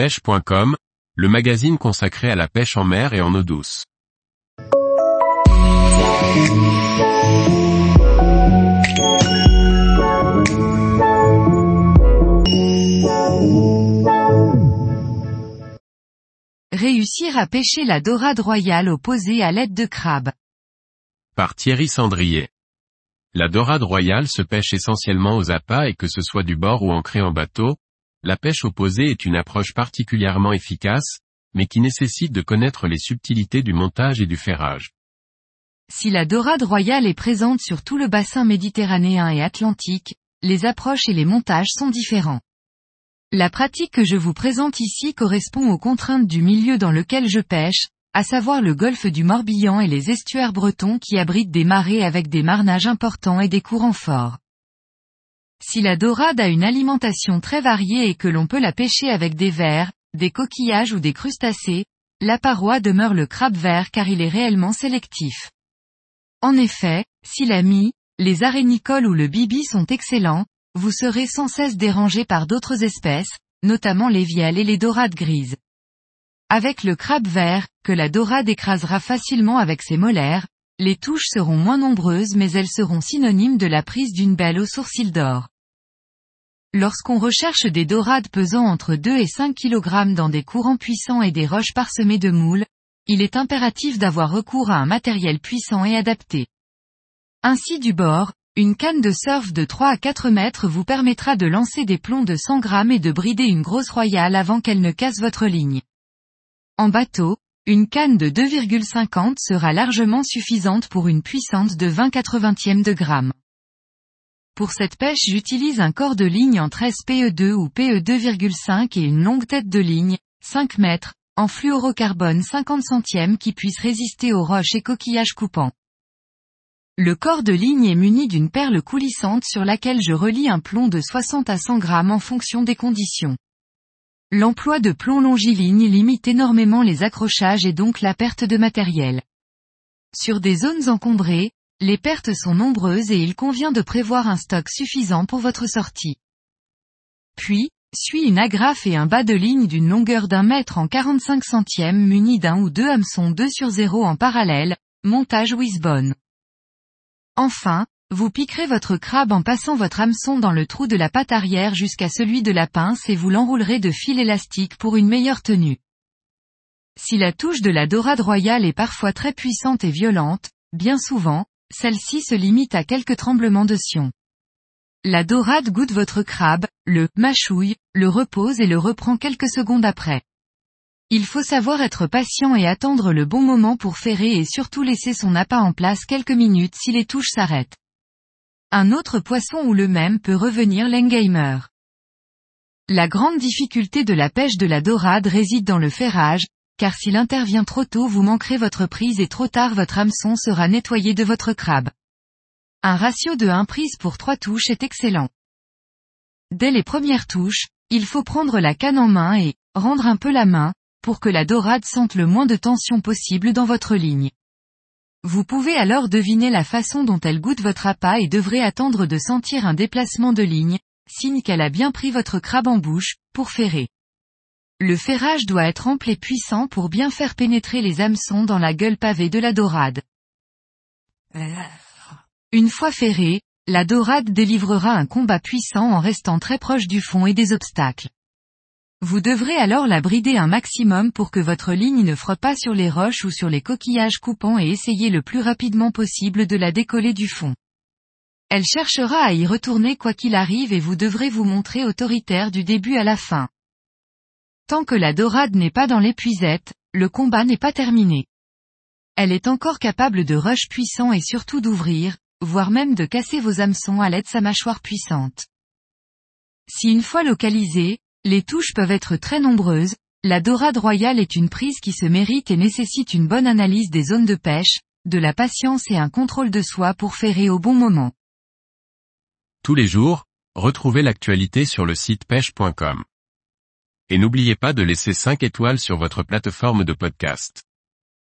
pêche.com, le magazine consacré à la pêche en mer et en eau douce. Réussir à pêcher la dorade royale opposée à l'aide de crabe. Par Thierry Sandrier. La dorade royale se pêche essentiellement aux appâts et que ce soit du bord ou ancré en bateau, la pêche opposée est une approche particulièrement efficace, mais qui nécessite de connaître les subtilités du montage et du ferrage. Si la dorade royale est présente sur tout le bassin méditerranéen et atlantique, les approches et les montages sont différents. La pratique que je vous présente ici correspond aux contraintes du milieu dans lequel je pêche, à savoir le golfe du Morbihan et les estuaires bretons qui abritent des marées avec des marnages importants et des courants forts. Si la dorade a une alimentation très variée et que l'on peut la pêcher avec des vers, des coquillages ou des crustacés, la paroi demeure le crabe vert car il est réellement sélectif. En effet, si la mie, les arénicoles ou le bibi sont excellents, vous serez sans cesse dérangé par d'autres espèces, notamment les vielles et les dorades grises. Avec le crabe vert, que la dorade écrasera facilement avec ses molaires, les touches seront moins nombreuses mais elles seront synonymes de la prise d'une belle au sourcil d'or. Lorsqu'on recherche des dorades pesant entre 2 et 5 kg dans des courants puissants et des roches parsemées de moules, il est impératif d'avoir recours à un matériel puissant et adapté. Ainsi du bord, une canne de surf de 3 à 4 mètres vous permettra de lancer des plombs de 100 grammes et de brider une grosse royale avant qu'elle ne casse votre ligne. En bateau, une canne de 2,50 sera largement suffisante pour une puissante de 20 80 de grammes. Pour cette pêche j'utilise un corps de ligne en 13 PE2 ou PE2,5 et une longue tête de ligne, 5 mètres, en fluorocarbone 50 centièmes qui puisse résister aux roches et coquillages coupants. Le corps de ligne est muni d'une perle coulissante sur laquelle je relie un plomb de 60 à 100 grammes en fonction des conditions. L'emploi de plomb longiligne limite énormément les accrochages et donc la perte de matériel. Sur des zones encombrées, les pertes sont nombreuses et il convient de prévoir un stock suffisant pour votre sortie. Puis, suit une agrafe et un bas de ligne d'une longueur d'un mètre en 45 centièmes muni d'un ou deux hameçons 2 sur 0 en parallèle, montage Wisbonne. Enfin, vous piquerez votre crabe en passant votre hameçon dans le trou de la patte arrière jusqu'à celui de la pince et vous l'enroulerez de fil élastique pour une meilleure tenue. Si la touche de la dorade royale est parfois très puissante et violente, bien souvent, celle-ci se limite à quelques tremblements de sion. La dorade goûte votre crabe, le mâchouille, le repose et le reprend quelques secondes après. Il faut savoir être patient et attendre le bon moment pour ferrer et surtout laisser son appât en place quelques minutes si les touches s'arrêtent. Un autre poisson ou le même peut revenir l'engamer. La grande difficulté de la pêche de la dorade réside dans le ferrage, car s'il intervient trop tôt vous manquerez votre prise et trop tard votre hameçon sera nettoyé de votre crabe. Un ratio de 1 prise pour 3 touches est excellent. Dès les premières touches, il faut prendre la canne en main et, rendre un peu la main, pour que la dorade sente le moins de tension possible dans votre ligne. Vous pouvez alors deviner la façon dont elle goûte votre appât et devrez attendre de sentir un déplacement de ligne, signe qu'elle a bien pris votre crabe en bouche, pour ferrer. Le ferrage doit être ample et puissant pour bien faire pénétrer les hameçons dans la gueule pavée de la dorade. Une fois ferrée, la dorade délivrera un combat puissant en restant très proche du fond et des obstacles. Vous devrez alors la brider un maximum pour que votre ligne ne frotte pas sur les roches ou sur les coquillages coupants et essayer le plus rapidement possible de la décoller du fond. Elle cherchera à y retourner quoi qu'il arrive et vous devrez vous montrer autoritaire du début à la fin. Tant que la dorade n'est pas dans l'épuisette, le combat n'est pas terminé. Elle est encore capable de rush puissant et surtout d'ouvrir, voire même de casser vos hameçons à l'aide de sa mâchoire puissante. Si une fois localisée, les touches peuvent être très nombreuses, la dorade royale est une prise qui se mérite et nécessite une bonne analyse des zones de pêche, de la patience et un contrôle de soi pour ferrer au bon moment. Tous les jours, retrouvez l'actualité sur le site pêche.com. Et n'oubliez pas de laisser 5 étoiles sur votre plateforme de podcast.